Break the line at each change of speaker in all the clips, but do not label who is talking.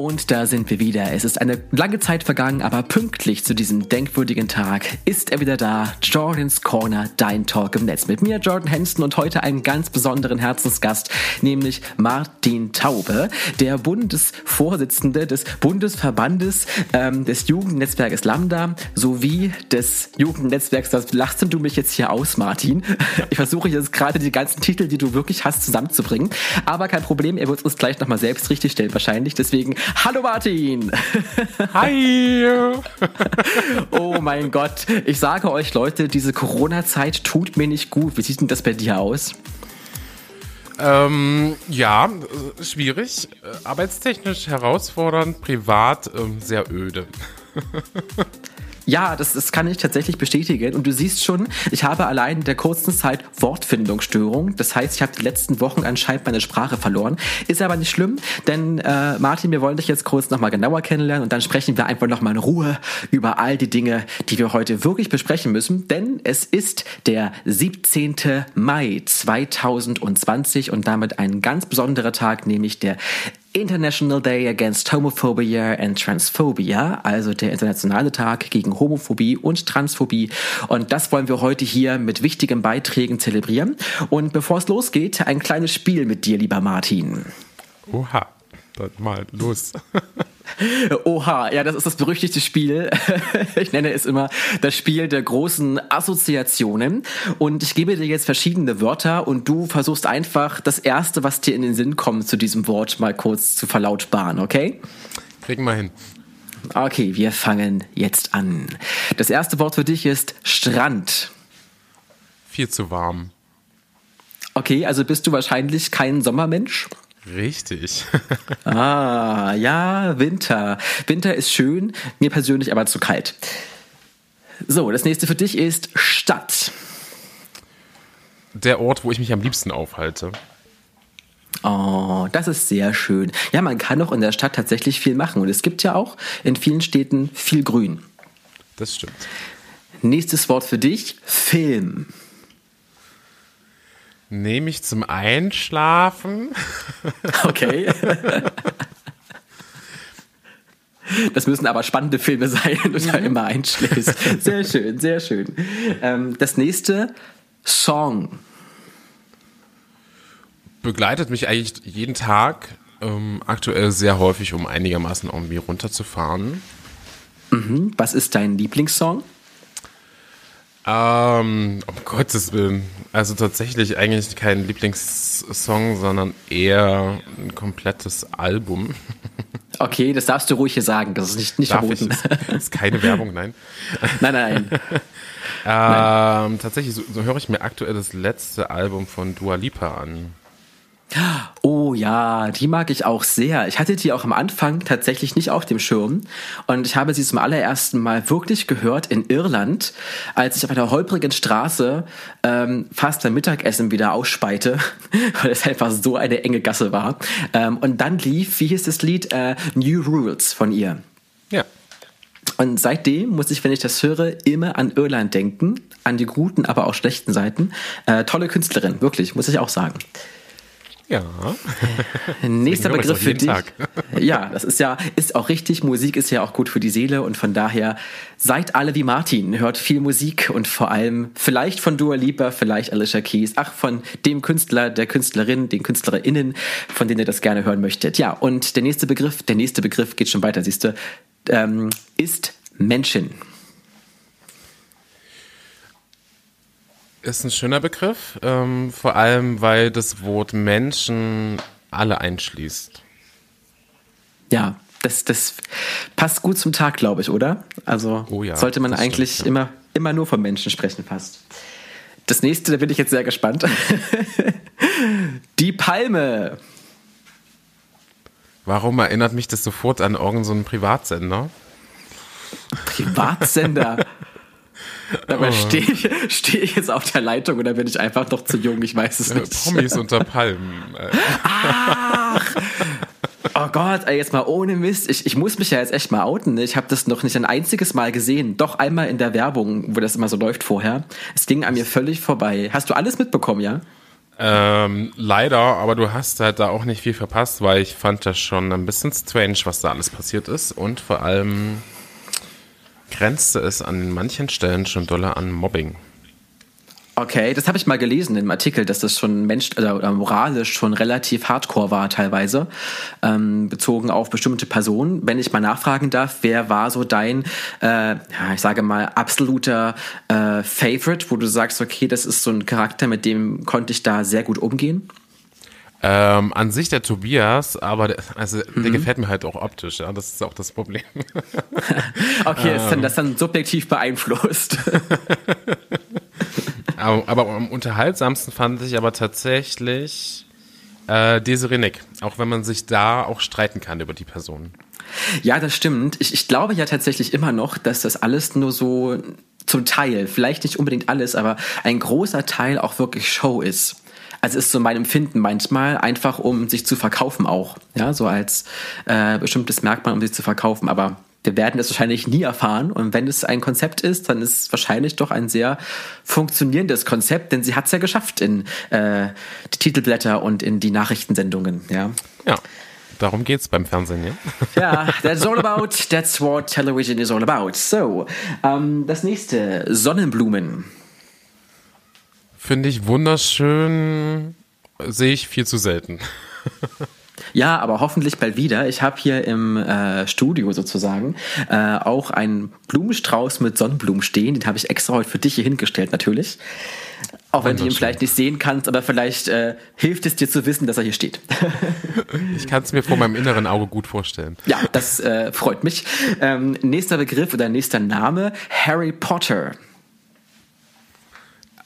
Und da sind wir wieder. Es ist eine lange Zeit vergangen, aber pünktlich zu diesem denkwürdigen Tag ist er wieder da. Jordans Corner, dein Talk im Netz. Mit mir, Jordan Henston, und heute einen ganz besonderen Herzensgast, nämlich Martin Taube, der Bundesvorsitzende des Bundesverbandes ähm, des Jugendnetzwerkes Lambda sowie des Jugendnetzwerks. Das lachst du mich jetzt hier aus, Martin. Ich versuche jetzt gerade die ganzen Titel, die du wirklich hast, zusammenzubringen. Aber kein Problem, er wird uns gleich nochmal selbst richtigstellen, wahrscheinlich. Deswegen Hallo Martin!
Hi!
oh mein Gott, ich sage euch Leute, diese Corona-Zeit tut mir nicht gut. Wie sieht denn das bei dir aus?
Ähm, ja, schwierig, äh, arbeitstechnisch herausfordernd, privat ähm, sehr öde.
Ja, das, das kann ich tatsächlich bestätigen. Und du siehst schon, ich habe allein in der kurzen Zeit Wortfindungsstörung. Das heißt, ich habe die letzten Wochen anscheinend meine Sprache verloren. Ist aber nicht schlimm, denn äh, Martin, wir wollen dich jetzt kurz nochmal genauer kennenlernen und dann sprechen wir einfach nochmal in Ruhe über all die Dinge, die wir heute wirklich besprechen müssen. Denn es ist der 17. Mai 2020 und damit ein ganz besonderer Tag, nämlich der International Day Against Homophobia and Transphobia, also der internationale Tag gegen Homophobie und Transphobie. Und das wollen wir heute hier mit wichtigen Beiträgen zelebrieren. Und bevor es losgeht, ein kleines Spiel mit dir, lieber Martin.
Oha, dann mal los.
Oha, ja, das ist das berüchtigte Spiel. Ich nenne es immer das Spiel der großen Assoziationen. Und ich gebe dir jetzt verschiedene Wörter und du versuchst einfach das erste, was dir in den Sinn kommt, zu diesem Wort mal kurz zu verlautbaren, okay?
Kriegen wir hin.
Okay, wir fangen jetzt an. Das erste Wort für dich ist Strand.
Viel zu warm.
Okay, also bist du wahrscheinlich kein Sommermensch?
Richtig.
ah, ja, Winter. Winter ist schön, mir persönlich aber zu kalt. So, das nächste für dich ist Stadt.
Der Ort, wo ich mich am liebsten aufhalte.
Oh, das ist sehr schön. Ja, man kann auch in der Stadt tatsächlich viel machen. Und es gibt ja auch in vielen Städten viel Grün.
Das stimmt.
Nächstes Wort für dich: Film.
Nehme ich zum Einschlafen.
Okay. Das müssen aber spannende Filme sein, wenn du da immer einschläfst. Sehr schön, sehr schön. Ähm, das nächste, Song.
Begleitet mich eigentlich jeden Tag, ähm, aktuell sehr häufig, um einigermaßen irgendwie runterzufahren.
Mhm. Was ist dein Lieblingssong?
Ähm, um Gottes Willen. Also tatsächlich eigentlich kein Lieblingssong, sondern eher ein komplettes Album.
Okay, das darfst du ruhig hier sagen. Das ist nicht, nicht
Darf
verboten.
Ich? Das ist keine Werbung, nein.
Nein, nein.
ähm, tatsächlich, so, so höre ich mir aktuell das letzte Album von Dua Lipa an.
Oh ja, die mag ich auch sehr. Ich hatte die auch am Anfang tatsächlich nicht auf dem Schirm und ich habe sie zum allerersten Mal wirklich gehört in Irland, als ich auf einer holprigen Straße ähm, fast beim Mittagessen wieder ausspeite, weil es einfach so eine enge Gasse war. Ähm, und dann lief, wie hieß das Lied, äh, New Rules von ihr.
Ja.
Und seitdem muss ich, wenn ich das höre, immer an Irland denken, an die guten, aber auch schlechten Seiten. Äh, tolle Künstlerin, wirklich, muss ich auch sagen.
Ja.
Nächster Begriff für dich.
Tag.
Ja, das ist ja, ist auch richtig. Musik ist ja auch gut für die Seele und von daher seid alle wie Martin. Hört viel Musik und vor allem vielleicht von Dua Lipa, vielleicht Alicia Keys, ach, von dem Künstler, der Künstlerin, den KünstlerInnen, von denen ihr das gerne hören möchtet. Ja, und der nächste Begriff, der nächste Begriff geht schon weiter, siehst du, ähm, ist Menschen.
Ist ein schöner Begriff, ähm, vor allem weil das Wort Menschen alle einschließt.
Ja, das, das passt gut zum Tag, glaube ich, oder? Also
Oh ja,
sollte man eigentlich
stimmt, ja.
immer, immer nur von Menschen sprechen, fast. Das nächste, da bin ich jetzt sehr gespannt. Die Palme.
Warum erinnert mich das sofort an irgendeinen so Privatsender?
Privatsender. Dabei
Oh.
stehe ich, stehe ich jetzt auf der Leitung oder bin ich einfach noch zu jung? Ich weiß es
Äh,
nicht.
Promis unter Palmen. Äh,
Ach! Oh Gott, ey, jetzt mal ohne Mist. Ich, ich muss mich ja jetzt echt mal outen. ne? Ich habe das noch nicht ein einziges Mal gesehen. Doch einmal in der Werbung, wo das immer so läuft vorher. Es ging an mir völlig vorbei. Hast du alles mitbekommen, ja?
Ähm, leider, aber du hast halt da auch nicht viel verpasst, weil ich fand das schon ein bisschen strange, was da alles passiert ist und vor allem grenzte es an manchen Stellen schon doller an Mobbing.
Okay, das habe ich mal gelesen im Artikel, dass das schon mensch oder, oder moralisch schon relativ hardcore war teilweise, ähm, bezogen auf bestimmte Personen. Wenn ich mal nachfragen darf, wer war so dein, äh, ja, ich sage mal, absoluter äh, Favorite, wo du sagst, okay, das ist so ein Charakter, mit dem konnte ich da sehr gut umgehen?
Ähm, an sich der Tobias, aber der, also mhm. der gefällt mir halt auch optisch, ja, das ist auch das Problem.
okay, ist dann, das dann subjektiv beeinflusst.
aber, aber, am unterhaltsamsten fand ich aber tatsächlich äh, Desiree Nick, auch wenn man sich da auch streiten kann über die Person.
Ja, das stimmt. Ich, ich glaube ja tatsächlich immer noch, dass das alles nur so zum Teil, vielleicht nicht unbedingt alles, aber ein großer Teil auch wirklich Show ist. Also ist so mein Empfinden manchmal einfach, um sich zu verkaufen auch. Ja, so als äh, bestimmtes Merkmal, um sich zu verkaufen. Aber wir werden es wahrscheinlich nie erfahren. Und wenn es ein Konzept ist, dann ist es wahrscheinlich doch ein sehr funktionierendes Konzept, denn sie hat es ja geschafft in äh, die Titelblätter und in die Nachrichtensendungen. Ja.
Ja. Darum geht's beim Fernsehen, ja?
Ja, that's all about, that's what television is all about. So, ähm, das nächste, Sonnenblumen.
Finde ich wunderschön, sehe ich viel zu selten.
Ja, aber hoffentlich bald wieder. Ich habe hier im äh, Studio sozusagen äh, auch einen Blumenstrauß mit Sonnenblumen stehen. Den habe ich extra heute für dich hier hingestellt, natürlich. Auch wenn du ihn vielleicht nicht sehen kannst, aber vielleicht äh, hilft es dir zu wissen, dass er hier steht.
ich kann es mir vor meinem inneren Auge gut vorstellen.
Ja, das äh, freut mich. Ähm, nächster Begriff oder nächster Name, Harry Potter.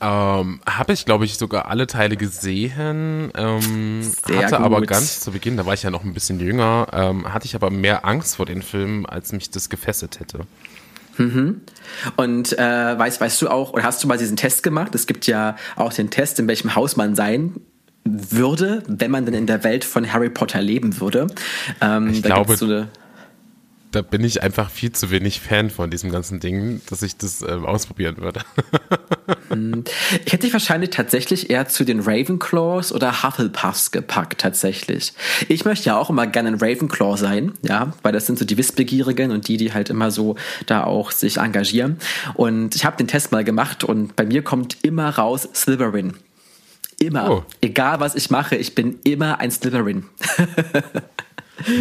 Ähm, Habe ich, glaube ich, sogar alle Teile gesehen. Ähm, Sehr hatte gut. aber ganz zu Beginn, da war ich ja noch ein bisschen jünger, ähm, hatte ich aber mehr Angst vor den Filmen, als mich das gefesselt hätte.
Mhm. Und äh, weißt, weißt du auch, oder hast du mal diesen Test gemacht? Es gibt ja auch den Test, in welchem Haus man sein würde, wenn man denn in der Welt von Harry Potter leben würde.
Ähm, ich glaube, so eine da bin ich einfach viel zu wenig Fan von diesem ganzen Ding, dass ich das äh, ausprobieren würde.
Hm. ich hätte dich wahrscheinlich tatsächlich eher zu den Ravenclaws oder Hufflepuffs gepackt, tatsächlich. Ich möchte ja auch immer gerne ein Ravenclaw sein, ja, weil das sind so die Wissbegierigen und die, die halt immer so da auch sich engagieren. Und ich habe den Test mal gemacht und bei mir kommt immer raus Slytherin. Immer. Oh. Egal was ich mache, ich bin immer ein Slytherin.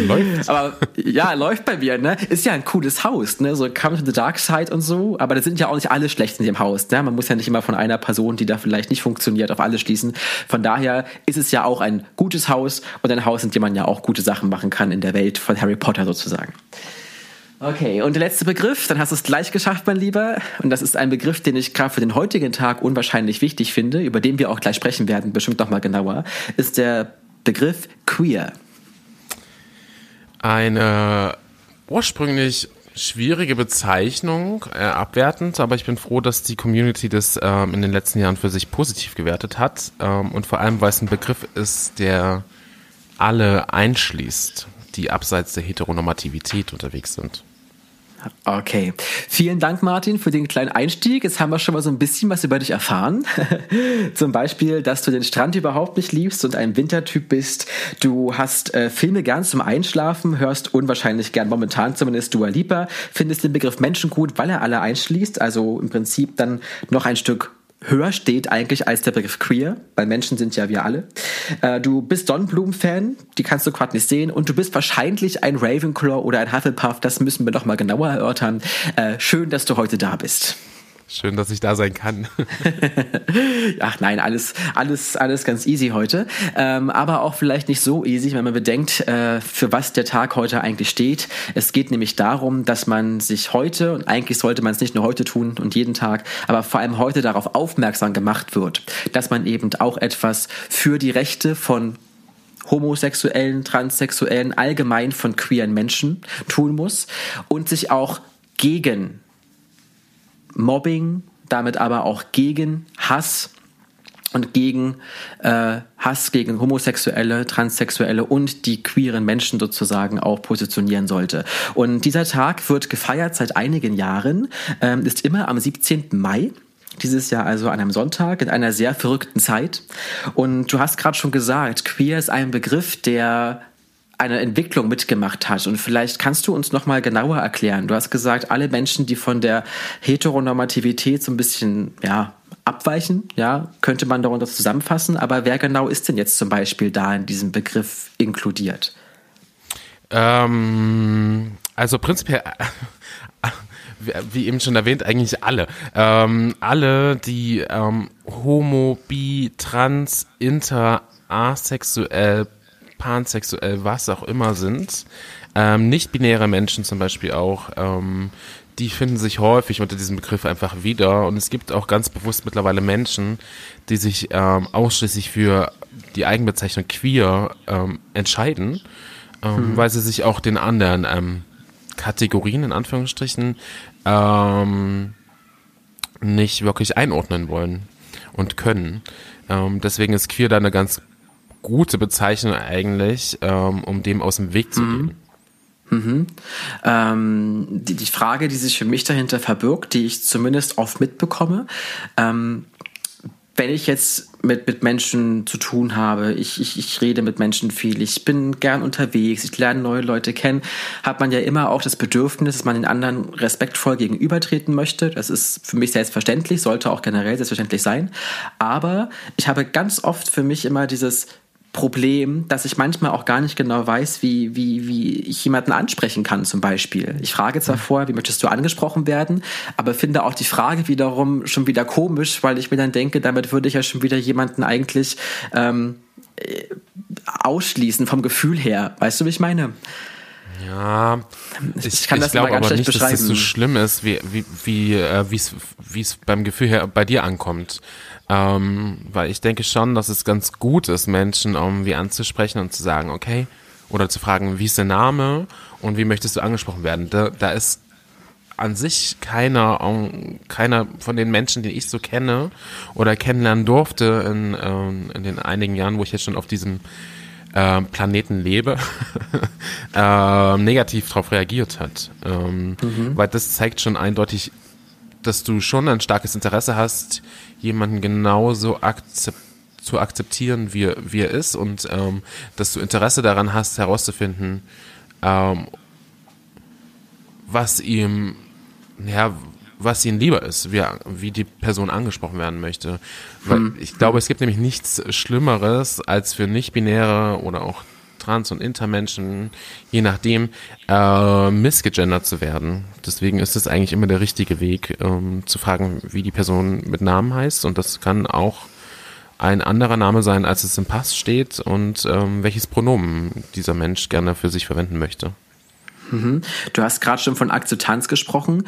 Läuft. Aber ja, läuft bei mir, ne? Ist ja ein cooles Haus, ne? So Come to the Dark Side und so. Aber da sind ja auch nicht alle schlecht in dem Haus, ne? Man muss ja nicht immer von einer Person, die da vielleicht nicht funktioniert, auf alle schließen. Von daher ist es ja auch ein gutes Haus und ein Haus, in dem man ja auch gute Sachen machen kann in der Welt von Harry Potter sozusagen. Okay, und der letzte Begriff, dann hast du es gleich geschafft, mein Lieber. Und das ist ein Begriff, den ich gerade für den heutigen Tag unwahrscheinlich wichtig finde, über den wir auch gleich sprechen werden, bestimmt nochmal genauer, ist der Begriff queer
eine ursprünglich schwierige Bezeichnung, äh, abwertend, aber ich bin froh, dass die Community das ähm, in den letzten Jahren für sich positiv gewertet hat ähm, und vor allem, weil es ein Begriff ist, der alle einschließt, die abseits der Heteronormativität unterwegs sind.
Okay. Vielen Dank, Martin, für den kleinen Einstieg. Jetzt haben wir schon mal so ein bisschen was über dich erfahren. Zum Beispiel, dass du den Strand überhaupt nicht liebst und ein Wintertyp bist. Du hast äh, Filme gern zum Einschlafen, hörst unwahrscheinlich gern momentan zumindest Dua Lipa, findest den Begriff Menschen gut, weil er alle einschließt. Also im Prinzip dann noch ein Stück höher steht eigentlich als der Begriff queer, weil Menschen sind ja wir alle. Äh, du bist Sonnenblumen-Fan, die kannst du gerade nicht sehen und du bist wahrscheinlich ein Ravenclaw oder ein Hufflepuff, das müssen wir noch mal genauer erörtern. Äh, schön, dass du heute da bist.
Schön, dass ich da sein kann.
Ach nein, alles, alles, alles ganz easy heute. Ähm, aber auch vielleicht nicht so easy, wenn man bedenkt, äh, für was der Tag heute eigentlich steht. Es geht nämlich darum, dass man sich heute, und eigentlich sollte man es nicht nur heute tun und jeden Tag, aber vor allem heute darauf aufmerksam gemacht wird, dass man eben auch etwas für die Rechte von homosexuellen, transsexuellen, allgemein von queeren Menschen tun muss und sich auch gegen Mobbing, damit aber auch gegen Hass und gegen äh, Hass gegen Homosexuelle, Transsexuelle und die queeren Menschen sozusagen auch positionieren sollte. Und dieser Tag wird gefeiert seit einigen Jahren, ähm, ist immer am 17. Mai Dieses Jahr also an einem Sonntag in einer sehr verrückten Zeit. Und du hast gerade schon gesagt, queer ist ein Begriff, der eine Entwicklung mitgemacht hat. Und vielleicht kannst du uns noch mal genauer erklären. Du hast gesagt, alle Menschen, die von der Heteronormativität so ein bisschen ja, abweichen, ja, könnte man darunter zusammenfassen. Aber wer genau ist denn jetzt zum Beispiel da in diesem Begriff inkludiert?
Ähm, also prinzipiell, wie eben schon erwähnt, eigentlich alle. Ähm, alle, die ähm, homo, bi, trans, inter, asexuell, pansexuell, was auch immer sind. Ähm, nicht-binäre Menschen zum Beispiel auch, ähm, die finden sich häufig unter diesem Begriff einfach wieder. Und es gibt auch ganz bewusst mittlerweile Menschen, die sich ähm, ausschließlich für die Eigenbezeichnung queer ähm, entscheiden, ähm, hm. weil sie sich auch den anderen ähm, Kategorien in Anführungsstrichen ähm, nicht wirklich einordnen wollen und können. Ähm, deswegen ist queer da eine ganz gute Bezeichnung eigentlich, ähm, um dem aus dem Weg zu mhm. gehen.
Mhm. Ähm, die, die Frage, die sich für mich dahinter verbirgt, die ich zumindest oft mitbekomme, ähm, wenn ich jetzt mit, mit Menschen zu tun habe, ich, ich, ich rede mit Menschen viel, ich bin gern unterwegs, ich lerne neue Leute kennen, hat man ja immer auch das Bedürfnis, dass man den anderen respektvoll gegenübertreten möchte. Das ist für mich selbstverständlich, sollte auch generell selbstverständlich sein. Aber ich habe ganz oft für mich immer dieses, Problem, dass ich manchmal auch gar nicht genau weiß, wie, wie, wie ich jemanden ansprechen kann, zum Beispiel. Ich frage zwar mhm. vorher, wie möchtest du angesprochen werden, aber finde auch die Frage wiederum schon wieder komisch, weil ich mir dann denke, damit würde ich ja schon wieder jemanden eigentlich ähm, äh, ausschließen vom Gefühl her. Weißt du, wie ich meine?
Ja, ich, ich kann ich das glaube aber nicht, dass das so schlimm ist, wie wie wie äh, wie es beim Gefühl her bei dir ankommt. Ähm, weil ich denke schon, dass es ganz gut ist, Menschen irgendwie anzusprechen und zu sagen, okay, oder zu fragen, wie ist der Name und wie möchtest du angesprochen werden. Da, da ist an sich keiner, keiner von den Menschen, die ich so kenne oder kennenlernen durfte in, ähm, in den einigen Jahren, wo ich jetzt schon auf diesem äh, Planeten lebe, äh, negativ darauf reagiert hat. Ähm, mhm. Weil das zeigt schon eindeutig, dass du schon ein starkes Interesse hast, jemanden genauso akzept, zu akzeptieren, wie, wie er ist und ähm, dass du Interesse daran hast, herauszufinden, ähm, was ihm, ja, was ihnen lieber ist, wie, wie die Person angesprochen werden möchte. Weil hm. ich glaube, es gibt nämlich nichts Schlimmeres, als für nicht-binäre oder auch Trans- und Intermenschen, je nachdem, äh, missgegendert zu werden. Deswegen ist es eigentlich immer der richtige Weg, ähm, zu fragen, wie die Person mit Namen heißt. Und das kann auch ein anderer Name sein, als es im Pass steht und ähm, welches Pronomen dieser Mensch gerne für sich verwenden möchte.
Mhm. Du hast gerade schon von Akzeptanz gesprochen.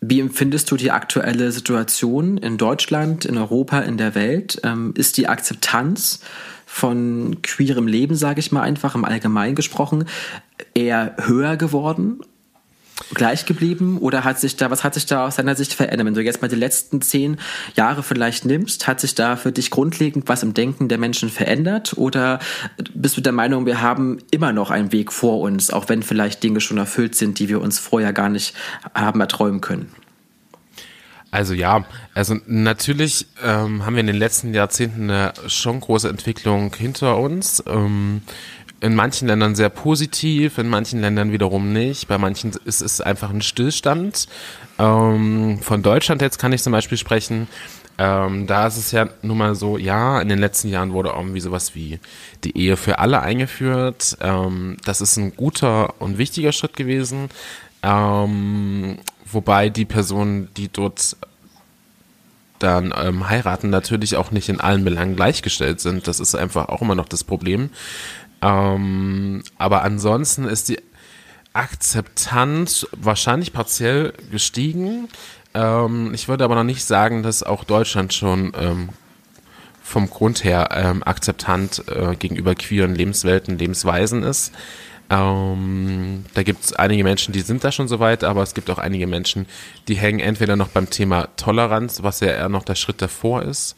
Wie empfindest du die aktuelle Situation in Deutschland, in Europa, in der Welt? Ähm, ist die Akzeptanz von queerem Leben, sage ich mal einfach im Allgemeinen gesprochen, eher höher geworden gleich geblieben oder hat sich da, was hat sich da aus deiner Sicht verändert? Wenn du jetzt mal die letzten zehn Jahre vielleicht nimmst, hat sich da für dich grundlegend was im Denken der Menschen verändert oder bist du der Meinung, wir haben immer noch einen Weg vor uns, auch wenn vielleicht Dinge schon erfüllt sind, die wir uns vorher gar nicht haben erträumen können?
Also ja, also natürlich ähm, haben wir in den letzten Jahrzehnten eine schon große Entwicklung hinter uns. Ähm, in manchen Ländern sehr positiv, in manchen Ländern wiederum nicht. Bei manchen ist es einfach ein Stillstand. Ähm, von Deutschland jetzt kann ich zum Beispiel sprechen. Ähm, da ist es ja nun mal so, ja, in den letzten Jahren wurde irgendwie sowas wie die Ehe für alle eingeführt. Ähm, das ist ein guter und wichtiger Schritt gewesen. Ähm, wobei die Personen, die dort dann ähm, heiraten, natürlich auch nicht in allen Belangen gleichgestellt sind. Das ist einfach auch immer noch das Problem. Ähm, aber ansonsten ist die Akzeptanz wahrscheinlich partiell gestiegen. Ähm, ich würde aber noch nicht sagen, dass auch Deutschland schon ähm, vom Grund her ähm, akzeptant äh, gegenüber queeren Lebenswelten, Lebensweisen ist. Ähm, da gibt es einige Menschen, die sind da schon so weit, aber es gibt auch einige Menschen, die hängen entweder noch beim Thema Toleranz, was ja eher noch der Schritt davor ist.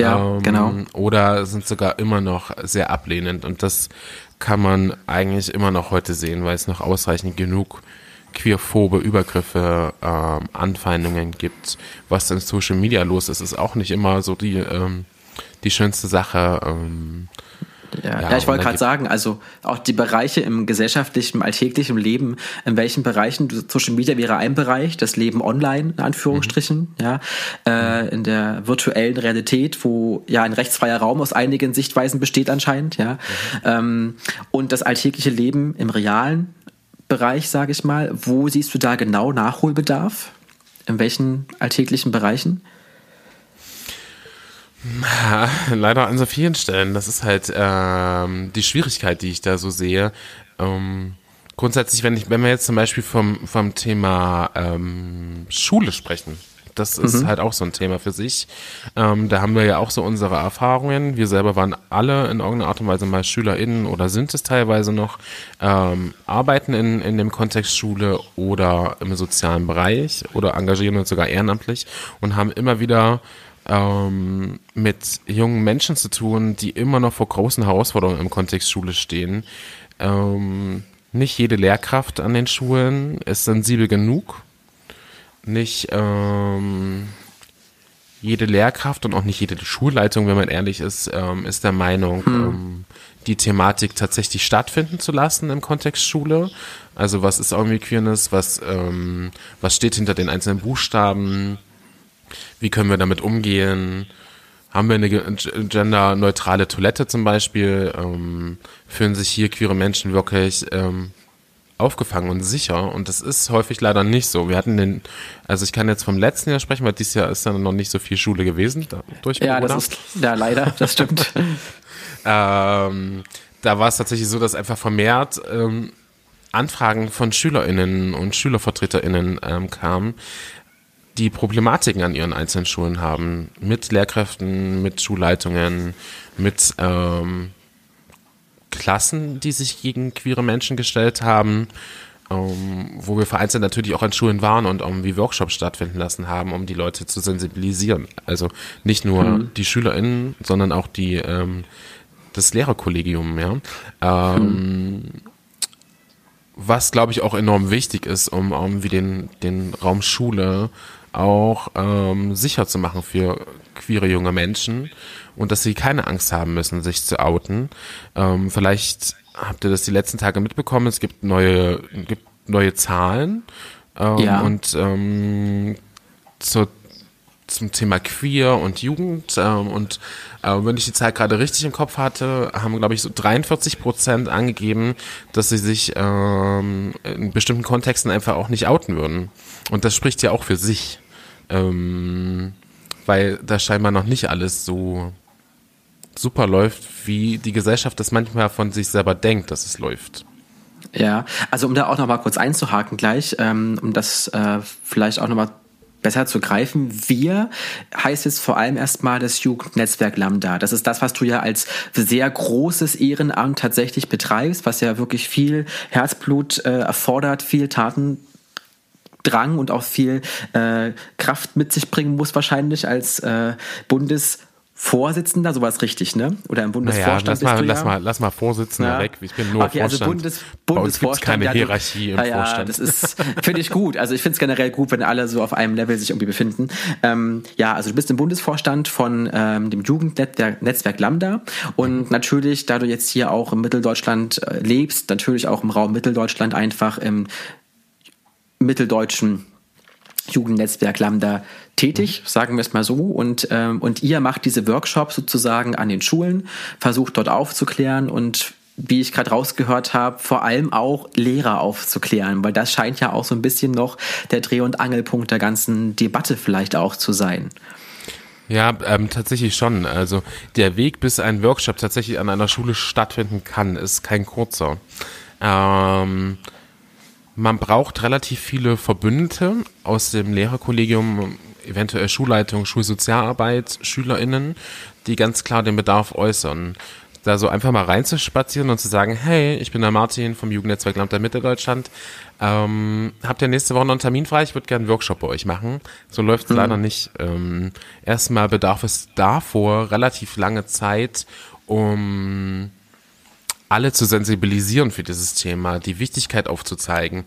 Ja, ähm, genau.
Oder sind sogar immer noch sehr ablehnend und das kann man eigentlich immer noch heute sehen, weil es noch ausreichend genug queerphobe Übergriffe, ähm, Anfeindungen gibt, was in Social Media los ist, ist auch nicht immer so die, ähm, die schönste Sache. Ähm,
ja, ja, ja ich wollte gerade sagen, also auch die Bereiche im gesellschaftlichen, alltäglichen Leben, in welchen Bereichen, Social Media wäre ein Bereich, das Leben online, in Anführungsstrichen, mhm. ja, äh, in der virtuellen Realität, wo ja ein rechtsfreier Raum aus einigen Sichtweisen besteht anscheinend, ja, mhm. ähm, und das alltägliche Leben im realen Bereich, sage ich mal, wo siehst du da genau Nachholbedarf? In welchen alltäglichen Bereichen?
Leider an so vielen Stellen. Das ist halt ähm, die Schwierigkeit, die ich da so sehe. Ähm, grundsätzlich, wenn ich, wenn wir jetzt zum Beispiel vom, vom Thema ähm, Schule sprechen, das ist mhm. halt auch so ein Thema für sich. Ähm, da haben wir ja auch so unsere Erfahrungen. Wir selber waren alle in irgendeiner Art und Weise mal SchülerInnen oder sind es teilweise noch, ähm, arbeiten in, in dem Kontext Schule oder im sozialen Bereich oder engagieren uns sogar ehrenamtlich und haben immer wieder ähm, mit jungen Menschen zu tun, die immer noch vor großen Herausforderungen im Kontext Schule stehen. Ähm, nicht jede Lehrkraft an den Schulen ist sensibel genug. Nicht ähm, jede Lehrkraft und auch nicht jede Schulleitung, wenn man ehrlich ist, ähm, ist der Meinung, hm. ähm, die Thematik tatsächlich stattfinden zu lassen im Kontext Schule. Also was ist irgendwie Queerness, was, ähm, was steht hinter den einzelnen Buchstaben, wie können wir damit umgehen? Haben wir eine genderneutrale Toilette zum Beispiel? Ähm, fühlen sich hier queere Menschen wirklich ähm, aufgefangen und sicher? Und das ist häufig leider nicht so. Wir hatten den, also ich kann jetzt vom letzten Jahr sprechen, weil dieses Jahr ist dann noch nicht so viel Schule gewesen da, durch
Ja, das ist, ja leider, das stimmt.
ähm, da war es tatsächlich so, dass einfach vermehrt ähm, Anfragen von SchülerInnen und SchülervertreterInnen ähm, kamen, die Problematiken an ihren einzelnen Schulen haben, mit Lehrkräften, mit Schulleitungen, mit ähm, Klassen, die sich gegen queere Menschen gestellt haben, ähm, wo wir vereinzelt natürlich auch an Schulen waren und irgendwie Workshops stattfinden lassen haben, um die Leute zu sensibilisieren. Also nicht nur mhm. die SchülerInnen, sondern auch die ähm, das Lehrerkollegium, ja. Ähm, mhm was glaube ich auch enorm wichtig ist, um irgendwie den, den Raum Schule auch ähm, sicher zu machen für queere junge Menschen und dass sie keine Angst haben müssen, sich zu outen. Ähm, vielleicht habt ihr das die letzten Tage mitbekommen, es gibt neue, gibt neue Zahlen ähm, ja. und ähm, zur zum Thema Queer und Jugend. Ähm, und äh, wenn ich die Zahl gerade richtig im Kopf hatte, haben, glaube ich, so 43 Prozent angegeben, dass sie sich ähm, in bestimmten Kontexten einfach auch nicht outen würden. Und das spricht ja auch für sich ähm, weil da scheinbar noch nicht alles so super läuft, wie die Gesellschaft das manchmal von sich selber denkt, dass es läuft.
Ja, also um da auch noch mal kurz einzuhaken gleich, ähm, um das äh, vielleicht auch noch mal besser zu greifen. Wir heißt es vor allem erstmal das Jugendnetzwerk Lambda. Das ist das, was du ja als sehr großes Ehrenamt tatsächlich betreibst, was ja wirklich viel Herzblut äh, erfordert, viel Taten Drang und auch viel äh, Kraft mit sich bringen muss, wahrscheinlich als äh, Bundes- Vorsitzender, sowas richtig, ne? Oder im Bundesvorstand naja, lass
mal,
du
lass mal, lass mal Vorsitzender ja. weg. Ich bin nur okay, also
Vorstand. Also Bundes, Bundesvorstand.
keine ja, Hierarchie im
ja,
Vorstand.
das ist, finde ich gut. Also ich finde es generell gut, wenn alle so auf einem Level sich irgendwie befinden. Ähm, ja, also du bist im Bundesvorstand von ähm, dem Jugendnetzwerk Lambda und mhm. natürlich, da du jetzt hier auch im Mitteldeutschland äh, lebst, natürlich auch im Raum Mitteldeutschland einfach im mitteldeutschen Jugendnetzwerk Lambda tätig, mhm. sagen wir es mal so. Und, ähm, und ihr macht diese Workshops sozusagen an den Schulen, versucht dort aufzuklären und wie ich gerade rausgehört habe, vor allem auch Lehrer aufzuklären, weil das scheint ja auch so ein bisschen noch der Dreh- und Angelpunkt der ganzen Debatte vielleicht auch zu sein.
Ja, ähm, tatsächlich schon. Also der Weg, bis ein Workshop tatsächlich an einer Schule stattfinden kann, ist kein kurzer. Ähm, man braucht relativ viele Verbündete aus dem Lehrerkollegium, eventuell Schulleitung, Schulsozialarbeit, SchülerInnen, die ganz klar den Bedarf äußern. Da so einfach mal reinzuspazieren und zu sagen, hey, ich bin der Martin vom Jugendnetzwerk Land der Mitte Deutschland. Ähm, habt ihr nächste Woche noch einen Termin frei? Ich würde gerne einen Workshop bei euch machen. So läuft es mhm. leider nicht. Ähm, erstmal bedarf es davor relativ lange Zeit, um alle zu sensibilisieren für dieses Thema, die Wichtigkeit aufzuzeigen.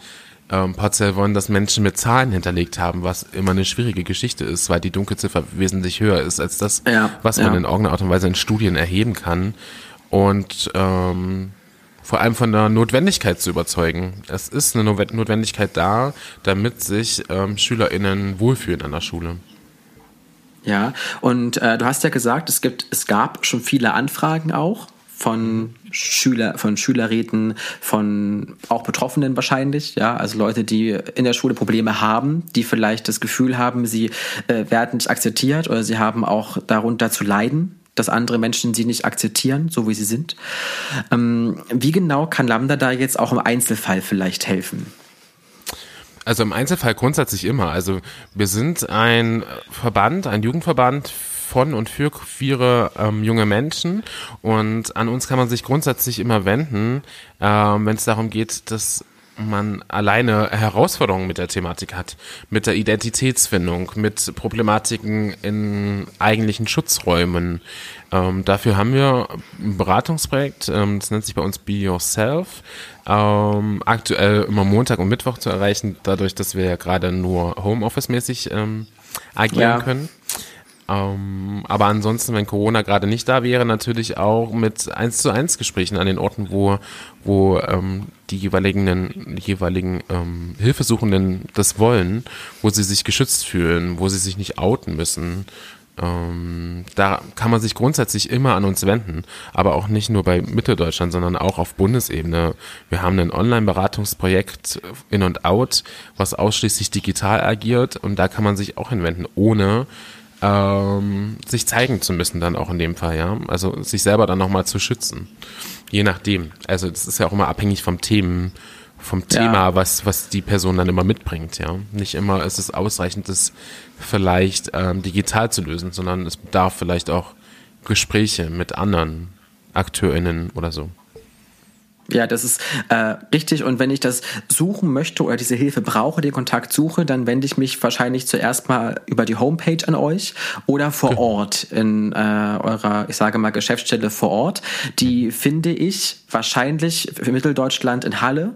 Ähm, partiell wollen, dass Menschen mit Zahlen hinterlegt haben, was immer eine schwierige Geschichte ist, weil die Dunkelziffer wesentlich höher ist als das, ja, was man ja. in irgendeiner Art und Weise in Studien erheben kann. Und ähm, vor allem von der Notwendigkeit zu überzeugen. Es ist eine Notwendigkeit da, damit sich ähm, SchülerInnen wohlfühlen an der Schule.
Ja, und äh, du hast ja gesagt, es gibt, es gab schon viele Anfragen auch von Schüler, von Schülerräten, von auch Betroffenen wahrscheinlich, ja, also Leute, die in der Schule Probleme haben, die vielleicht das Gefühl haben, sie äh, werden nicht akzeptiert oder sie haben auch darunter zu leiden, dass andere Menschen sie nicht akzeptieren, so wie sie sind. Ähm, wie genau kann Lambda da jetzt auch im Einzelfall vielleicht helfen?
Also im Einzelfall grundsätzlich immer. Also wir sind ein Verband, ein Jugendverband von und für queere ähm, junge Menschen und an uns kann man sich grundsätzlich immer wenden, ähm, wenn es darum geht, dass man alleine Herausforderungen mit der Thematik hat, mit der Identitätsfindung, mit Problematiken in eigentlichen Schutzräumen. Ähm, dafür haben wir ein Beratungsprojekt, ähm, das nennt sich bei uns Be Yourself, ähm, aktuell immer Montag und Mittwoch zu erreichen, dadurch, dass wir ja gerade nur Homeoffice-mäßig ähm, agieren ja. können. Ähm, aber ansonsten, wenn Corona gerade nicht da wäre, natürlich auch mit eins zu eins Gesprächen an den Orten, wo, wo ähm, die jeweiligen, jeweiligen ähm, Hilfesuchenden das wollen, wo sie sich geschützt fühlen, wo sie sich nicht outen müssen. Ähm, da kann man sich grundsätzlich immer an uns wenden, aber auch nicht nur bei Mitteldeutschland, sondern auch auf Bundesebene. Wir haben ein Online-Beratungsprojekt In und Out, was ausschließlich digital agiert und da kann man sich auch hinwenden, ohne ähm, sich zeigen zu müssen dann auch in dem Fall, ja. Also sich selber dann nochmal zu schützen. Je nachdem. Also das ist ja auch immer abhängig vom Themen, vom Thema, ja. was, was die Person dann immer mitbringt, ja. Nicht immer ist es ausreichend, das vielleicht ähm, digital zu lösen, sondern es bedarf vielleicht auch Gespräche mit anderen AkteurInnen oder so.
Ja, das ist äh, richtig. Und wenn ich das suchen möchte oder diese Hilfe brauche, den Kontakt suche, dann wende ich mich wahrscheinlich zuerst mal über die Homepage an euch oder vor okay. Ort in äh, eurer, ich sage mal, Geschäftsstelle vor Ort. Die finde ich wahrscheinlich für Mitteldeutschland in Halle.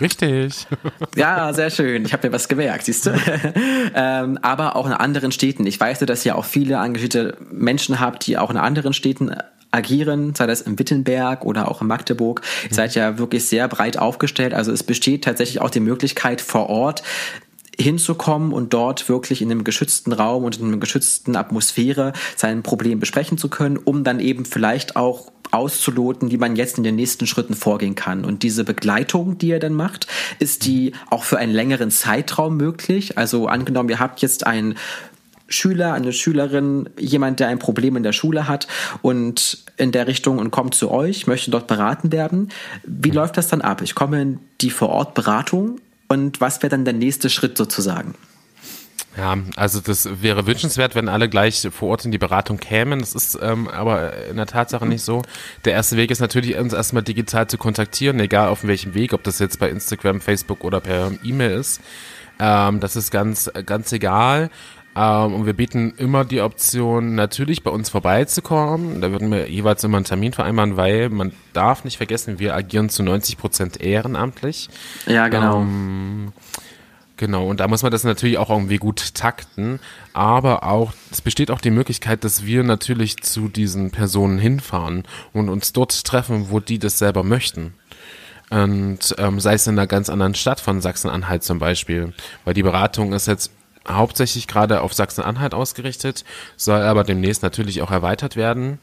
Richtig.
Ja, sehr schön. Ich habe mir was gemerkt, siehst du. ähm, aber auch in anderen Städten. Ich weiß, dass ihr auch viele engagierte Menschen habt, die auch in anderen Städten agieren, sei das im Wittenberg oder auch in Magdeburg. Ihr mhm. seid ja wirklich sehr breit aufgestellt. Also es besteht tatsächlich auch die Möglichkeit vor Ort hinzukommen und dort wirklich in einem geschützten Raum und in einer geschützten Atmosphäre sein Problem besprechen zu können, um dann eben vielleicht auch auszuloten, wie man jetzt in den nächsten Schritten vorgehen kann. Und diese Begleitung, die ihr dann macht, ist die auch für einen längeren Zeitraum möglich? Also angenommen, ihr habt jetzt ein Schüler, eine Schülerin, jemand, der ein Problem in der Schule hat und in der Richtung und kommt zu euch, möchte dort beraten werden. Wie läuft das dann ab? Ich komme in die Vor-Ort-Beratung und was wäre dann der nächste Schritt sozusagen?
Ja, also das wäre wünschenswert, wenn alle gleich vor Ort in die Beratung kämen. Das ist ähm, aber in der Tatsache nicht so. Der erste Weg ist natürlich, uns erstmal digital zu kontaktieren, egal auf welchem Weg, ob das jetzt bei Instagram, Facebook oder per E-Mail ist. Ähm, das ist ganz, ganz egal. Ähm, und wir bieten immer die Option, natürlich bei uns vorbeizukommen. Da würden wir jeweils immer einen Termin vereinbaren, weil man darf nicht vergessen, wir agieren zu 90 Prozent ehrenamtlich.
Ja, genau. Ähm,
Genau, und da muss man das natürlich auch irgendwie gut takten. Aber auch, es besteht auch die Möglichkeit, dass wir natürlich zu diesen Personen hinfahren und uns dort treffen, wo die das selber möchten. Und ähm, sei es in einer ganz anderen Stadt von Sachsen-Anhalt zum Beispiel. Weil die Beratung ist jetzt hauptsächlich gerade auf Sachsen-Anhalt ausgerichtet, soll aber demnächst natürlich auch erweitert werden.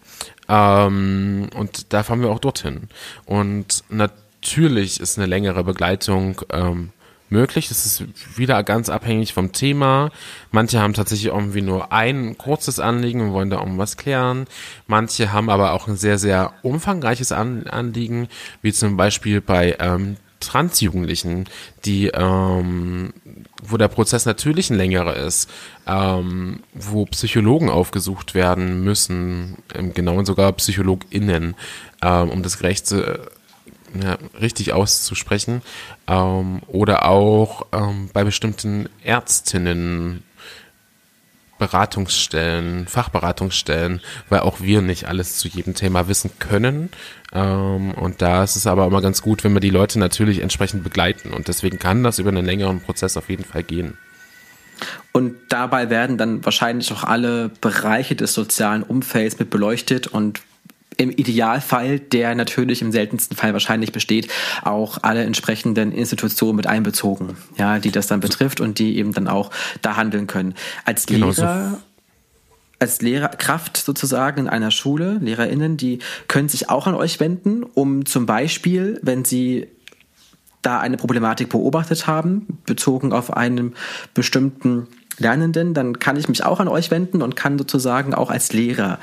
Ähm, und da fahren wir auch dorthin. Und natürlich ist eine längere Begleitung ähm, möglich. Das ist wieder ganz abhängig vom Thema. Manche haben tatsächlich irgendwie nur ein kurzes Anliegen und wollen da um was klären. Manche haben aber auch ein sehr, sehr umfangreiches Anliegen, wie zum Beispiel bei ähm, Transjugendlichen, die, ähm, wo der Prozess natürlich ein längerer ist, ähm, wo Psychologen aufgesucht werden müssen, ähm, genau und sogar PsychologInnen, ähm, um das gerecht zu, ja, richtig auszusprechen, ähm, oder auch ähm, bei bestimmten Ärztinnen, Beratungsstellen, Fachberatungsstellen, weil auch wir nicht alles zu jedem Thema wissen können. Ähm, und da ist es aber immer ganz gut, wenn wir die Leute natürlich entsprechend begleiten. Und deswegen kann das über einen längeren Prozess auf jeden Fall gehen.
Und dabei werden dann wahrscheinlich auch alle Bereiche des sozialen Umfelds mit beleuchtet und im Idealfall, der natürlich im seltensten Fall wahrscheinlich besteht, auch alle entsprechenden Institutionen mit einbezogen, ja, die das dann betrifft und die eben dann auch da handeln können. Als Lehrer genau so als Lehrerkraft sozusagen in einer Schule, LehrerInnen, die können sich auch an euch wenden, um zum Beispiel, wenn sie da eine Problematik beobachtet haben, bezogen auf einen bestimmten Lernenden, dann kann ich mich auch an euch wenden und kann sozusagen auch als Lehrer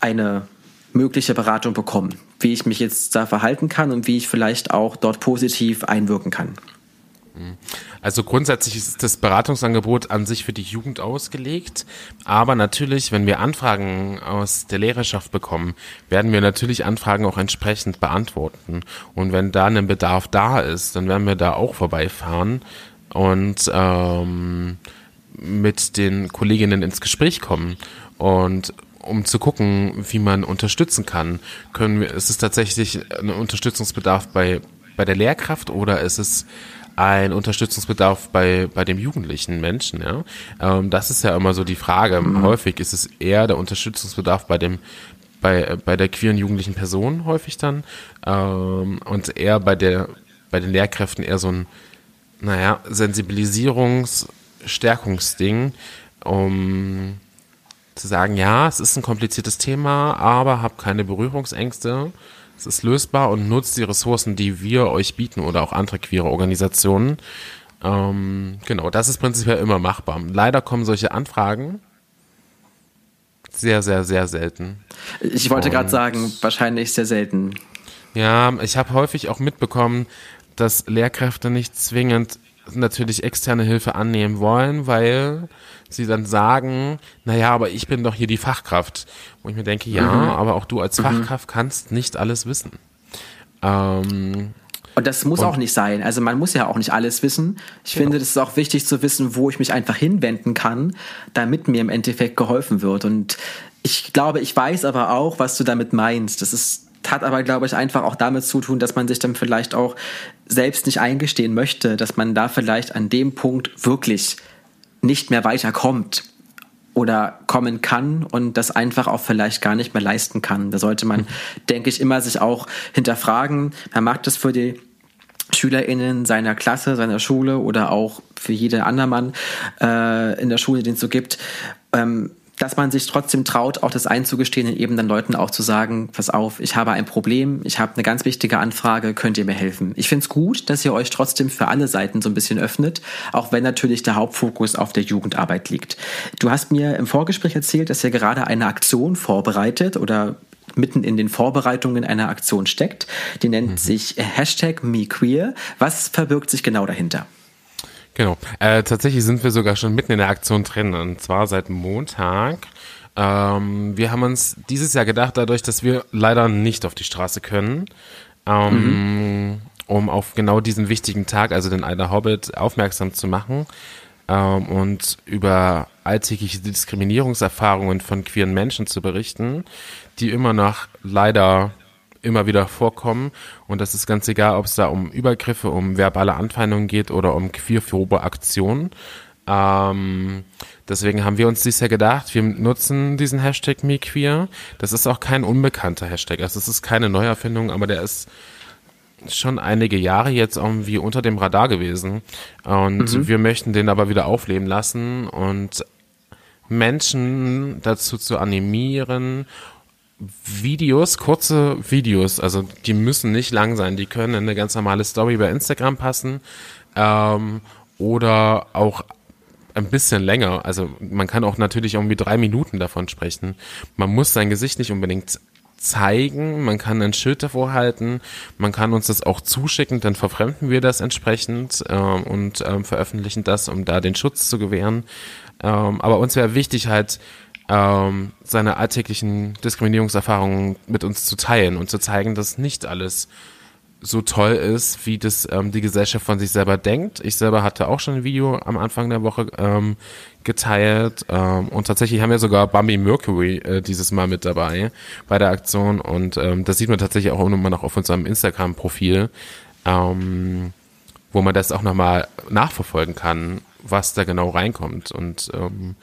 eine mögliche Beratung bekommen, wie ich mich jetzt da verhalten kann und wie ich vielleicht auch dort positiv einwirken kann.
Also grundsätzlich ist das Beratungsangebot an sich für die Jugend ausgelegt, aber natürlich, wenn wir Anfragen aus der Lehrerschaft bekommen, werden wir natürlich Anfragen auch entsprechend beantworten. Und wenn da ein Bedarf da ist, dann werden wir da auch vorbeifahren und ähm, mit den Kolleginnen ins Gespräch kommen. Und um zu gucken, wie man unterstützen kann. Können wir, ist es tatsächlich ein Unterstützungsbedarf bei, bei der Lehrkraft oder ist es ein Unterstützungsbedarf bei, bei dem jugendlichen Menschen, ja? Ähm, das ist ja immer so die Frage. Mhm. Häufig ist es eher der Unterstützungsbedarf bei dem, bei, bei der queeren jugendlichen Person häufig dann, ähm, und eher bei der, bei den Lehrkräften eher so ein, naja, Sensibilisierungs-, Stärkungsding, um, zu sagen, ja, es ist ein kompliziertes Thema, aber habt keine Berührungsängste. Es ist lösbar und nutzt die Ressourcen, die wir euch bieten oder auch andere queere Organisationen. Ähm, genau, das ist prinzipiell immer machbar. Leider kommen solche Anfragen sehr, sehr, sehr selten.
Ich wollte gerade sagen, wahrscheinlich sehr selten.
Ja, ich habe häufig auch mitbekommen, dass Lehrkräfte nicht zwingend natürlich externe Hilfe annehmen wollen, weil sie dann sagen, naja, aber ich bin doch hier die Fachkraft. Wo ich mir denke, ja, mhm. aber auch du als mhm. Fachkraft kannst nicht alles wissen.
Ähm, und das muss und, auch nicht sein. Also man muss ja auch nicht alles wissen. Ich genau. finde, es ist auch wichtig zu wissen, wo ich mich einfach hinwenden kann, damit mir im Endeffekt geholfen wird. Und ich glaube, ich weiß aber auch, was du damit meinst. Das ist hat aber, glaube ich, einfach auch damit zu tun, dass man sich dann vielleicht auch selbst nicht eingestehen möchte, dass man da vielleicht an dem Punkt wirklich nicht mehr weiterkommt oder kommen kann und das einfach auch vielleicht gar nicht mehr leisten kann. Da sollte man, mhm. denke ich, immer sich auch hinterfragen, man macht das für die SchülerInnen seiner Klasse, seiner Schule oder auch für jeden anderen Mann äh, in der Schule, den es so gibt. Ähm, dass man sich trotzdem traut, auch das einzugestehen und eben dann Leuten auch zu sagen, pass auf, ich habe ein Problem, ich habe eine ganz wichtige Anfrage, könnt ihr mir helfen? Ich finde es gut, dass ihr euch trotzdem für alle Seiten so ein bisschen öffnet, auch wenn natürlich der Hauptfokus auf der Jugendarbeit liegt. Du hast mir im Vorgespräch erzählt, dass ihr gerade eine Aktion vorbereitet oder mitten in den Vorbereitungen einer Aktion steckt. Die nennt mhm. sich Hashtag MeQueer. Was verbirgt sich genau dahinter?
Genau. Äh, tatsächlich sind wir sogar schon mitten in der Aktion drin und zwar seit Montag. Ähm, wir haben uns dieses Jahr gedacht, dadurch, dass wir leider nicht auf die Straße können, ähm, mhm. um auf genau diesen wichtigen Tag, also den Eider Hobbit, aufmerksam zu machen ähm, und über alltägliche Diskriminierungserfahrungen von queeren Menschen zu berichten, die immer noch leider immer wieder vorkommen. Und das ist ganz egal, ob es da um Übergriffe, um verbale Anfeindungen geht oder um queerphobe Aktionen. Ähm, deswegen haben wir uns dieses Jahr gedacht, wir nutzen diesen Hashtag MeQueer. Das ist auch kein unbekannter Hashtag. Also es ist keine Neuerfindung, aber der ist schon einige Jahre jetzt irgendwie unter dem Radar gewesen. Und mhm. wir möchten den aber wieder aufleben lassen und Menschen dazu zu animieren Videos, kurze Videos, also die müssen nicht lang sein, die können in eine ganz normale Story bei Instagram passen ähm, oder auch ein bisschen länger. Also man kann auch natürlich irgendwie drei Minuten davon sprechen. Man muss sein Gesicht nicht unbedingt zeigen, man kann ein Schild davor halten, man kann uns das auch zuschicken, dann verfremden wir das entsprechend ähm, und ähm, veröffentlichen das, um da den Schutz zu gewähren. Ähm, aber uns wäre wichtig halt, ähm, seine alltäglichen Diskriminierungserfahrungen mit uns zu teilen und zu zeigen, dass nicht alles so toll ist, wie das ähm, die Gesellschaft von sich selber denkt. Ich selber hatte auch schon ein Video am Anfang der Woche ähm, geteilt ähm, und tatsächlich haben wir sogar Bambi Mercury äh, dieses Mal mit dabei bei der Aktion und ähm, das sieht man tatsächlich auch immer noch auf unserem Instagram-Profil, ähm, wo man das auch nochmal nachverfolgen kann, was da genau reinkommt und ähm,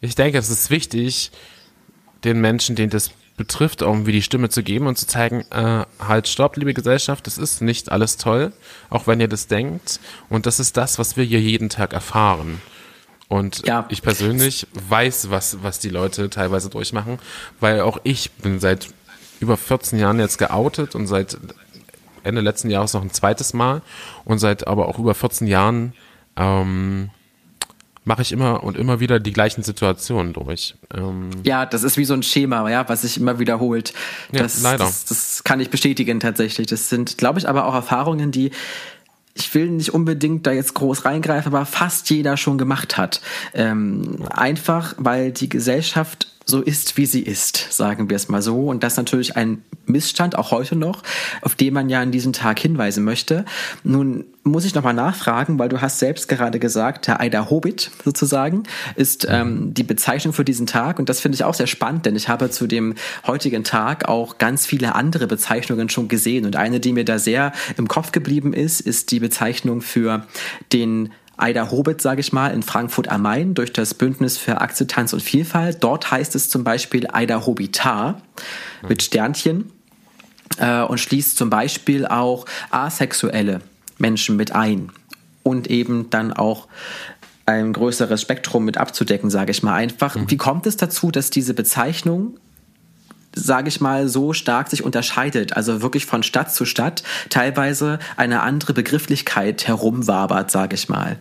ich denke, es ist wichtig, den Menschen, denen das betrifft, irgendwie die Stimme zu geben und zu zeigen, äh, halt, stopp, liebe Gesellschaft, das ist nicht alles toll, auch wenn ihr das denkt. Und das ist das, was wir hier jeden Tag erfahren. Und ja. ich persönlich weiß, was, was die Leute teilweise durchmachen, weil auch ich bin seit über 14 Jahren jetzt geoutet und seit Ende letzten Jahres noch ein zweites Mal und seit aber auch über 14 Jahren ähm, mache ich immer und immer wieder die gleichen Situationen durch.
Ähm ja, das ist wie so ein Schema, ja, was sich immer wiederholt. Das, ja, leider. Das, das kann ich bestätigen tatsächlich. Das sind, glaube ich, aber auch Erfahrungen, die ich will nicht unbedingt da jetzt groß reingreifen, aber fast jeder schon gemacht hat. Ähm, einfach, weil die Gesellschaft so ist, wie sie ist, sagen wir es mal so. Und das ist natürlich ein Missstand, auch heute noch, auf den man ja an diesem Tag hinweisen möchte. Nun muss ich nochmal nachfragen, weil du hast selbst gerade gesagt, der Eider Hobbit sozusagen ist ähm, die Bezeichnung für diesen Tag. Und das finde ich auch sehr spannend, denn ich habe zu dem heutigen Tag auch ganz viele andere Bezeichnungen schon gesehen. Und eine, die mir da sehr im Kopf geblieben ist, ist die Bezeichnung für den Aida Hobbit, sage ich mal, in Frankfurt am Main durch das Bündnis für Akzeptanz und Vielfalt. Dort heißt es zum Beispiel Aida Hobbitar mit Sternchen äh, und schließt zum Beispiel auch asexuelle Menschen mit ein und eben dann auch ein größeres Spektrum mit abzudecken, sage ich mal einfach. Mhm. Wie kommt es dazu, dass diese Bezeichnung sage ich mal, so stark sich unterscheidet, also wirklich von Stadt zu Stadt teilweise eine andere Begrifflichkeit herumwabert, sage ich mal.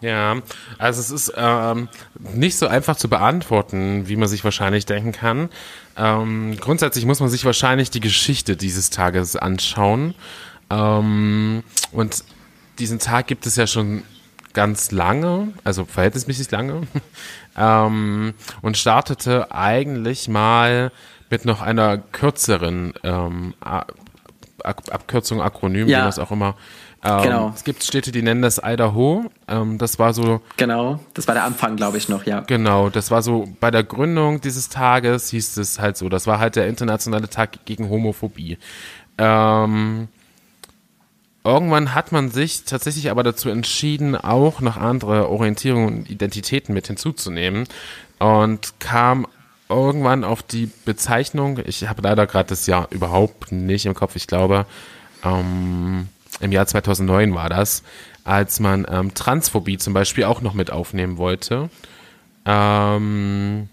Ja, also es ist ähm, nicht so einfach zu beantworten, wie man sich wahrscheinlich denken kann. Ähm, grundsätzlich muss man sich wahrscheinlich die Geschichte dieses Tages anschauen. Ähm, und diesen Tag gibt es ja schon ganz lange, also verhältnismäßig lange, ähm, und startete eigentlich mal mit noch einer kürzeren ähm, Abkürzung, Akronym, ja. wie man es auch immer. Ähm, genau. Es gibt Städte, die nennen das Idaho. Ähm, das war so.
Genau, das war der Anfang, glaube ich, noch, ja.
Genau, das war so bei der Gründung dieses Tages hieß es halt so. Das war halt der internationale Tag gegen Homophobie. Ähm, irgendwann hat man sich tatsächlich aber dazu entschieden, auch noch andere Orientierungen und Identitäten mit hinzuzunehmen und kam irgendwann auf die Bezeichnung, ich habe leider gerade das Jahr überhaupt nicht im Kopf, ich glaube, ähm, im Jahr 2009 war das, als man ähm, Transphobie zum Beispiel auch noch mit aufnehmen wollte. Ähm,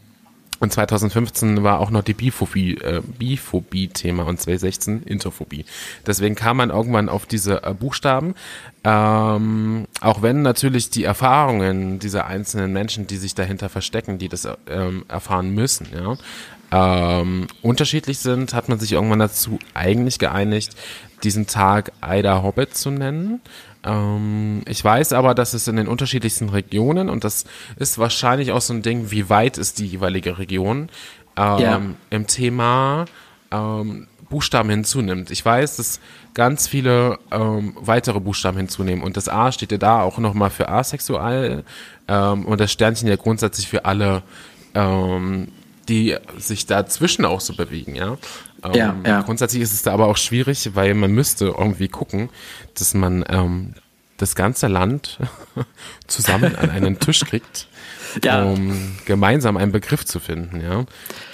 und 2015 war auch noch die Biphobie, äh, Biphobie-Thema und 2016 Interphobie. Deswegen kam man irgendwann auf diese äh, Buchstaben. Ähm, auch wenn natürlich die Erfahrungen dieser einzelnen Menschen, die sich dahinter verstecken, die das ähm, erfahren müssen, ja, ähm, unterschiedlich sind, hat man sich irgendwann dazu eigentlich geeinigt, diesen Tag Ida Hobbit zu nennen. Ähm, ich weiß aber, dass es in den unterschiedlichsten Regionen, und das ist wahrscheinlich auch so ein Ding, wie weit ist die jeweilige Region, ähm, ja. im Thema ähm, Buchstaben hinzunimmt. Ich weiß, dass ganz viele ähm, weitere Buchstaben hinzunehmen und das A steht ja da auch nochmal für asexuell ähm, und das Sternchen ja grundsätzlich für alle, ähm, die sich dazwischen auch so bewegen, ja. Ja, ähm, ja. Grundsätzlich ist es da aber auch schwierig, weil man müsste irgendwie gucken, dass man ähm, das ganze Land zusammen an einen Tisch kriegt ja. um gemeinsam einen Begriff zu finden, ja.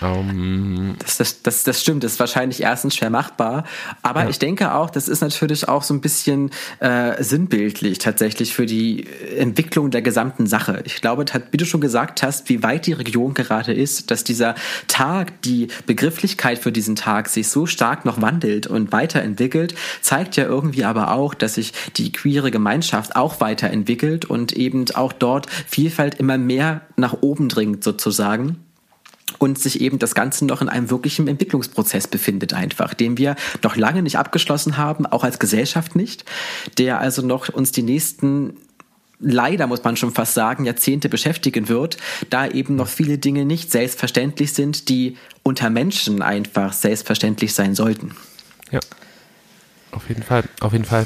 Um, das, das, das, das stimmt, das ist wahrscheinlich erstens schwer machbar, aber ja. ich denke auch, das ist natürlich auch so ein bisschen äh, sinnbildlich tatsächlich für die Entwicklung der gesamten Sache. Ich glaube, wie du schon gesagt hast, wie weit die Region gerade ist, dass dieser Tag, die Begrifflichkeit für diesen Tag sich so stark noch wandelt und weiterentwickelt, zeigt ja irgendwie aber auch, dass sich die queere Gemeinschaft auch weiterentwickelt und eben auch dort Vielfalt immer mehr nach oben dringt sozusagen und sich eben das Ganze noch in einem wirklichen Entwicklungsprozess befindet einfach, den wir noch lange nicht abgeschlossen haben, auch als Gesellschaft nicht, der also noch uns die nächsten leider muss man schon fast sagen, Jahrzehnte beschäftigen wird, da eben noch viele Dinge nicht selbstverständlich sind, die unter Menschen einfach selbstverständlich sein sollten.
Ja. Auf jeden Fall, auf jeden Fall.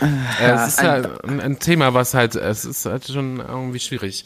Äh, es ist ja ein, ein, Thema, was halt, es ist halt schon irgendwie schwierig.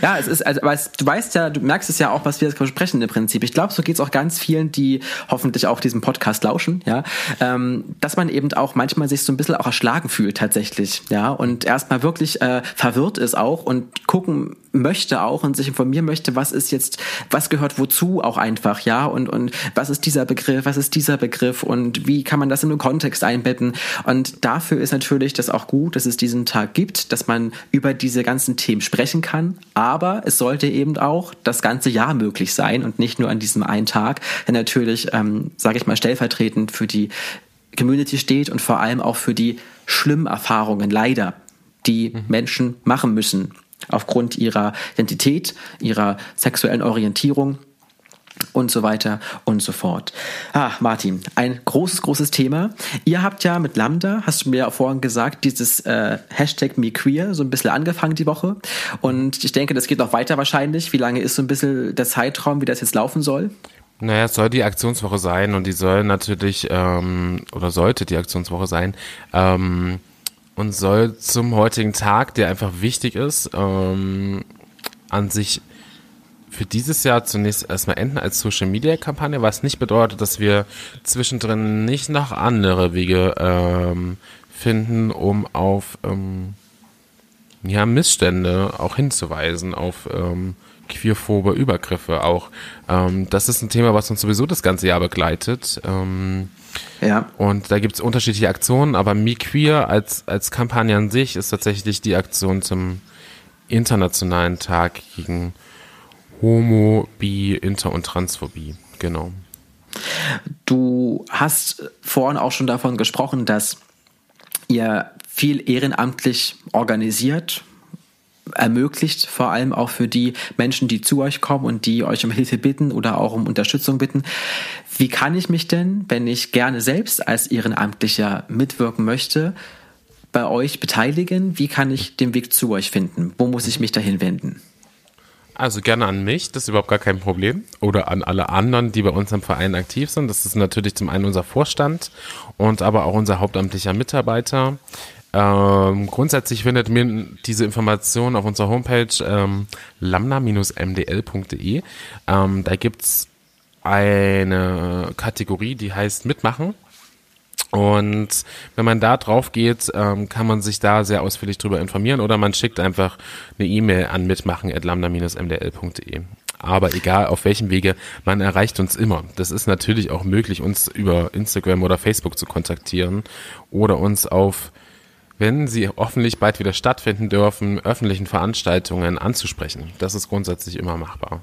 ja, es ist, also, aber es, du weißt ja, du merkst es ja auch, was wir jetzt sprechen im Prinzip. Ich glaube, so geht es auch ganz vielen, die hoffentlich auch diesem Podcast lauschen, ja, ähm, dass man eben auch manchmal sich so ein bisschen auch erschlagen fühlt tatsächlich, ja, und erstmal wirklich äh, verwirrt ist auch und gucken möchte auch und sich informieren möchte, was ist jetzt, was gehört wozu auch einfach, ja, und, und was ist dieser Begriff, was ist dieser Begriff und wie kann man das in einen Kontext einbauen einbetten. Und dafür ist natürlich das auch gut, dass es diesen Tag gibt, dass man über diese ganzen Themen sprechen kann. Aber es sollte eben auch das ganze Jahr möglich sein und nicht nur an diesem einen Tag, der natürlich, ähm, sage ich mal, stellvertretend für die Community steht und vor allem auch für die schlimmen Erfahrungen leider, die mhm. Menschen machen müssen aufgrund ihrer Identität, ihrer sexuellen Orientierung und so weiter und so fort. Ah, Martin, ein großes, großes Thema. Ihr habt ja mit Lambda, hast du mir ja vorhin gesagt, dieses äh, Hashtag MeQueer so ein bisschen angefangen die Woche. Und ich denke, das geht noch weiter wahrscheinlich. Wie lange ist so ein bisschen der Zeitraum, wie das jetzt laufen soll?
Naja, es soll die Aktionswoche sein und die soll natürlich, ähm, oder sollte die Aktionswoche sein, ähm, und soll zum heutigen Tag, der einfach wichtig ist, ähm, an sich für dieses Jahr zunächst erstmal enden als Social Media Kampagne, was nicht bedeutet, dass wir zwischendrin nicht noch andere Wege ähm, finden, um auf ähm, ja, Missstände auch hinzuweisen, auf ähm, queerphobe Übergriffe auch. Ähm, das ist ein Thema, was uns sowieso das ganze Jahr begleitet. Ähm, ja. Und da gibt es unterschiedliche Aktionen, aber Me Queer als, als Kampagne an sich ist tatsächlich die Aktion zum Internationalen Tag gegen Homo, Bi, Inter- und Transphobie. Genau.
Du hast vorhin auch schon davon gesprochen, dass ihr viel ehrenamtlich organisiert, ermöglicht, vor allem auch für die Menschen, die zu euch kommen und die euch um Hilfe bitten oder auch um Unterstützung bitten. Wie kann ich mich denn, wenn ich gerne selbst als Ehrenamtlicher mitwirken möchte, bei euch beteiligen? Wie kann ich den Weg zu euch finden? Wo muss ich mich dahin wenden?
Also gerne an mich, das ist überhaupt gar kein Problem. Oder an alle anderen, die bei uns im Verein aktiv sind. Das ist natürlich zum einen unser Vorstand und aber auch unser hauptamtlicher Mitarbeiter. Ähm, grundsätzlich findet ihr diese Information auf unserer Homepage ähm, lambda-mdl.de. Ähm, da gibt's eine Kategorie, die heißt Mitmachen. Und wenn man da drauf geht, ähm, kann man sich da sehr ausführlich drüber informieren oder man schickt einfach eine E-Mail an mitmachen.lambda-mdl.de. Aber egal auf welchem Wege, man erreicht uns immer. Das ist natürlich auch möglich, uns über Instagram oder Facebook zu kontaktieren oder uns auf, wenn sie hoffentlich bald wieder stattfinden dürfen, öffentlichen Veranstaltungen anzusprechen. Das ist grundsätzlich immer machbar.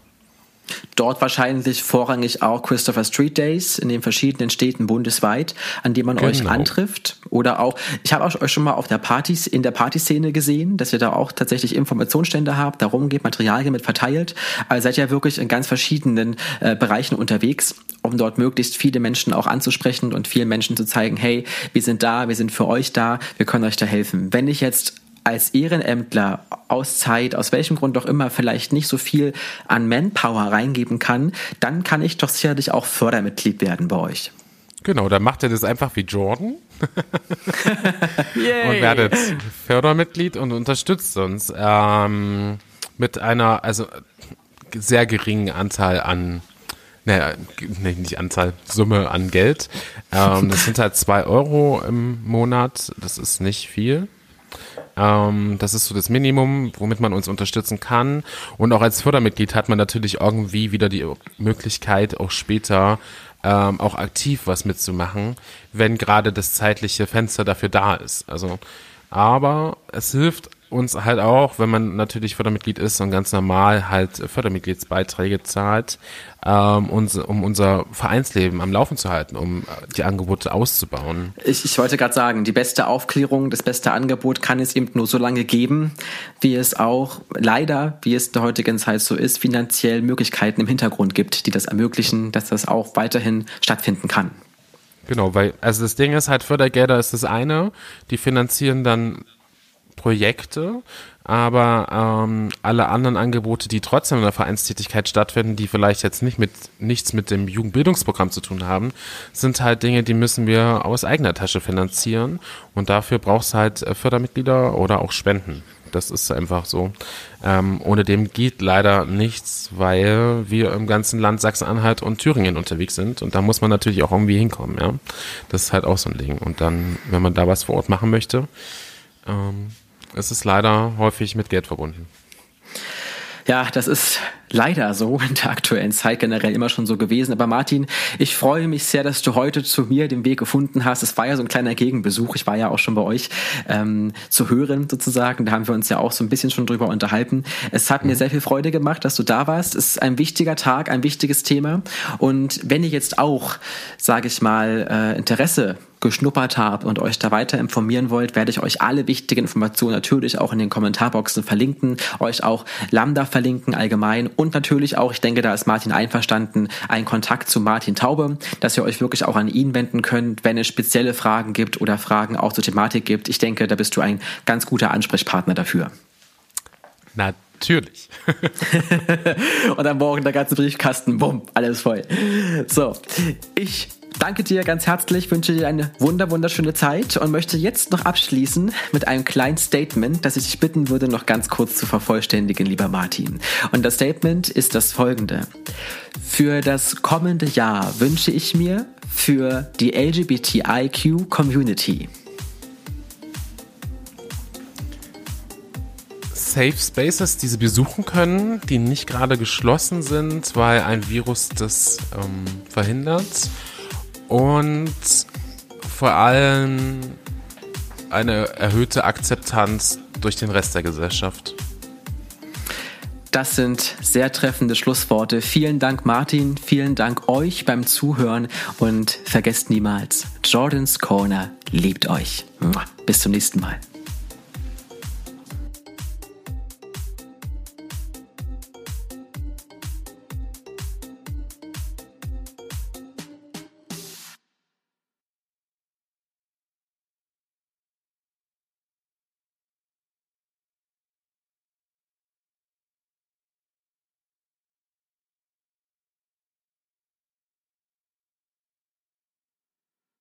Dort wahrscheinlich vorrangig auch Christopher Street Days in den verschiedenen Städten bundesweit, an denen man genau. euch antrifft. Oder auch, ich habe euch schon mal auf der Partys, in der Partyszene gesehen, dass ihr da auch tatsächlich Informationsstände habt, darum geht, Materialien mit verteilt. Also seid ihr wirklich in ganz verschiedenen äh, Bereichen unterwegs, um dort möglichst viele Menschen auch anzusprechen und vielen Menschen zu zeigen, hey, wir sind da, wir sind für euch da, wir können euch da helfen. Wenn ich jetzt als Ehrenämtler aus Zeit, aus welchem Grund auch immer, vielleicht nicht so viel an Manpower reingeben kann, dann kann ich doch sicherlich auch Fördermitglied werden bei euch.
Genau, dann macht ihr das einfach wie Jordan und werdet Fördermitglied und unterstützt uns ähm, mit einer also sehr geringen Anzahl an naja, nicht Anzahl, Summe an Geld. Ähm, das sind halt zwei Euro im Monat. Das ist nicht viel. Ähm, das ist so das Minimum, womit man uns unterstützen kann. Und auch als Fördermitglied hat man natürlich irgendwie wieder die Möglichkeit, auch später ähm, auch aktiv was mitzumachen, wenn gerade das zeitliche Fenster dafür da ist. Also, aber es hilft uns halt auch, wenn man natürlich Fördermitglied ist und ganz normal halt Fördermitgliedsbeiträge zahlt, ähm, uns, um unser Vereinsleben am Laufen zu halten, um die Angebote auszubauen.
Ich, ich wollte gerade sagen, die beste Aufklärung, das beste Angebot kann es eben nur so lange geben, wie es auch leider, wie es in der heutigen Zeit so ist, finanziell Möglichkeiten im Hintergrund gibt, die das ermöglichen, dass das auch weiterhin stattfinden kann.
Genau, weil, also das Ding ist halt, Fördergelder ist das eine, die finanzieren dann Projekte, aber ähm, alle anderen Angebote, die trotzdem in der Vereinstätigkeit stattfinden, die vielleicht jetzt nicht mit nichts mit dem Jugendbildungsprogramm zu tun haben, sind halt Dinge, die müssen wir aus eigener Tasche finanzieren und dafür braucht es halt Fördermitglieder oder auch Spenden. Das ist einfach so. Ähm, ohne dem geht leider nichts, weil wir im ganzen Land Sachsen-Anhalt und Thüringen unterwegs sind. Und da muss man natürlich auch irgendwie hinkommen, ja. Das ist halt auch so ein Ding. Und dann, wenn man da was vor Ort machen möchte, ähm, ist es leider häufig mit Geld verbunden.
Ja, das ist leider so in der aktuellen Zeit generell immer schon so gewesen. Aber Martin, ich freue mich sehr, dass du heute zu mir den Weg gefunden hast. Es war ja so ein kleiner Gegenbesuch. Ich war ja auch schon bei euch ähm, zu hören sozusagen. Da haben wir uns ja auch so ein bisschen schon drüber unterhalten. Es hat mir mhm. sehr viel Freude gemacht, dass du da warst. Es ist ein wichtiger Tag, ein wichtiges Thema. Und wenn ihr jetzt auch, sage ich mal, äh, Interesse geschnuppert habt und euch da weiter informieren wollt, werde ich euch alle wichtigen Informationen natürlich auch in den Kommentarboxen verlinken, euch auch Lambda verlinken allgemein und natürlich auch, ich denke, da ist Martin einverstanden, ein Kontakt zu Martin Taube, dass ihr euch wirklich auch an ihn wenden könnt, wenn es spezielle Fragen gibt oder Fragen auch zur Thematik gibt. Ich denke, da bist du ein ganz guter Ansprechpartner dafür.
Natürlich.
und am Morgen der ganze Briefkasten, bumm, alles voll. So, ich danke dir ganz herzlich, wünsche dir eine wunder wunderschöne Zeit und möchte jetzt noch abschließen mit einem kleinen Statement, das ich dich bitten würde, noch ganz kurz zu vervollständigen, lieber Martin. Und das Statement ist das folgende. Für das kommende Jahr wünsche ich mir für die LGBTIQ Community
Safe Spaces, die sie besuchen können, die nicht gerade geschlossen sind, weil ein Virus das ähm, verhindert und vor allem eine erhöhte Akzeptanz durch den Rest der Gesellschaft.
Das sind sehr treffende Schlussworte. Vielen Dank, Martin. Vielen Dank euch beim Zuhören und vergesst niemals, Jordans Corner liebt euch. Bis zum nächsten Mal.